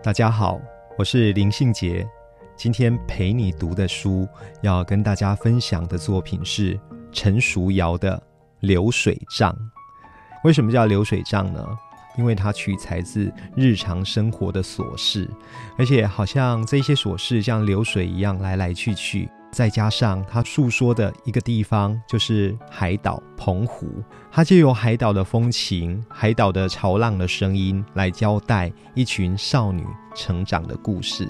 大家好，我是林信杰。今天陪你读的书，要跟大家分享的作品是陈淑瑶的《流水账》。为什么叫流水账呢？因为它取材自日常生活的琐事，而且好像这些琐事像流水一样来来去去。再加上他诉说的一个地方就是海岛澎湖，他借由海岛的风情、海岛的潮浪的声音来交代一群少女成长的故事。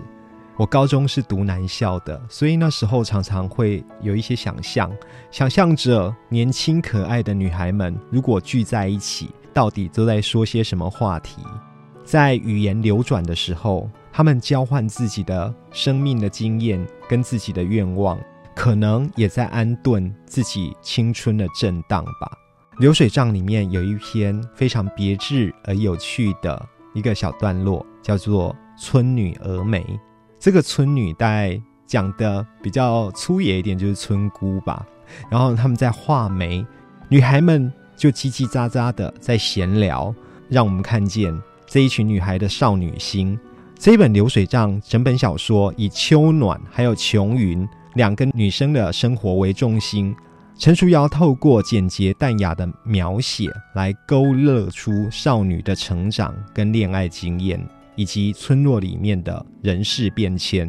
我高中是读男校的，所以那时候常常会有一些想象，想象着年轻可爱的女孩们如果聚在一起，到底都在说些什么话题。在语言流转的时候。他们交换自己的生命的经验跟自己的愿望，可能也在安顿自己青春的震荡吧。流水账里面有一篇非常别致而有趣的一个小段落，叫做《村女峨眉》。这个村女大概讲的比较粗野一点，就是村姑吧。然后他们在画眉，女孩们就叽叽喳喳的在闲聊，让我们看见这一群女孩的少女心。这本流水账整本小说以秋暖还有琼云两个女生的生活为重心，陈淑瑶透过简洁淡雅的描写来勾勒出少女的成长跟恋爱经验，以及村落里面的人事变迁。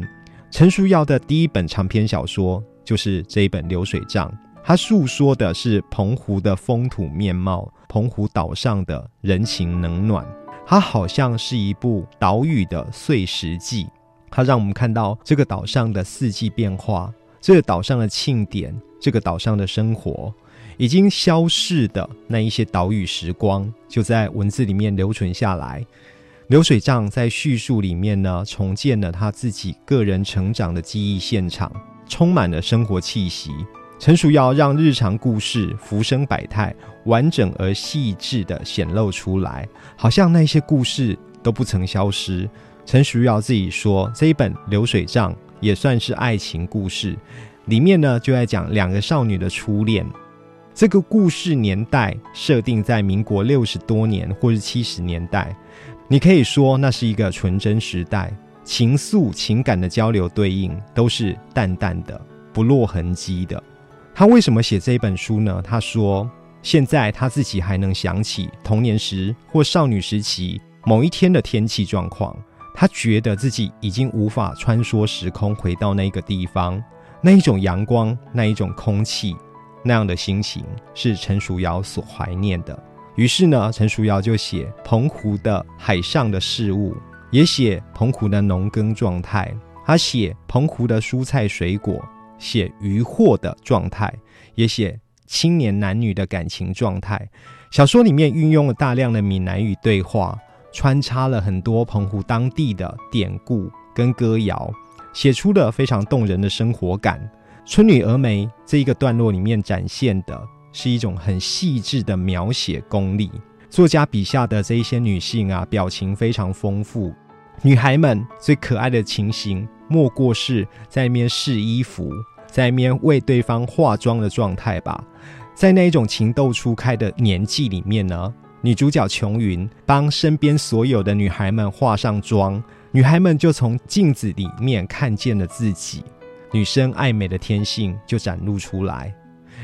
陈淑瑶的第一本长篇小说就是这一本流水账，它诉说的是澎湖的风土面貌，澎湖岛上的人情冷暖。它好像是一部岛屿的碎石记，它让我们看到这个岛上的四季变化，这个岛上的庆典，这个岛上的生活，已经消逝的那一些岛屿时光，就在文字里面留存下来。流水账在叙述里面呢，重建了他自己个人成长的记忆现场，充满了生活气息。陈淑瑶让日常故事浮生百态，完整而细致地显露出来，好像那些故事都不曾消失。陈淑瑶自己说，这一本流水账也算是爱情故事，里面呢就在讲两个少女的初恋。这个故事年代设定在民国六十多年或是七十年代，你可以说那是一个纯真时代，情愫情感的交流对应都是淡淡的，不落痕迹的。他为什么写这一本书呢？他说，现在他自己还能想起童年时或少女时期某一天的天气状况。他觉得自己已经无法穿梭时空回到那个地方，那一种阳光，那一种空气，那样的心情是陈淑瑶所怀念的。于是呢，陈淑瑶就写澎湖的海上的事物，也写澎湖的农耕状态，他写澎湖的蔬菜水果。写渔获的状态，也写青年男女的感情状态。小说里面运用了大量的闽南语对话，穿插了很多澎湖当地的典故跟歌谣，写出了非常动人的生活感。春女峨眉这一个段落里面展现的是一种很细致的描写功力。作家笔下的这一些女性啊，表情非常丰富。女孩们最可爱的情形，莫过是在那边试衣服。在一面为对方化妆的状态吧，在那一种情窦初开的年纪里面呢，女主角琼云帮身边所有的女孩们化上妆，女孩们就从镜子里面看见了自己，女生爱美的天性就展露出来。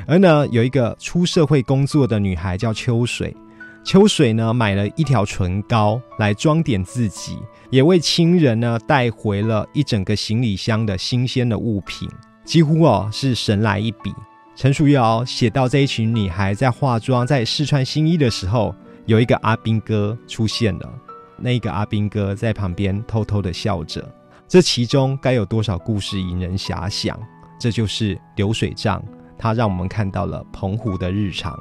而呢，有一个出社会工作的女孩叫秋水，秋水呢买了一条唇膏来装点自己，也为亲人呢带回了一整个行李箱的新鲜的物品。几乎哦是神来一笔。陈淑瑶写到这一群女孩在化妆、在试穿新衣的时候，有一个阿兵哥出现了。那个阿兵哥在旁边偷偷的笑着。这其中该有多少故事引人遐想？这就是流水账，它让我们看到了澎湖的日常。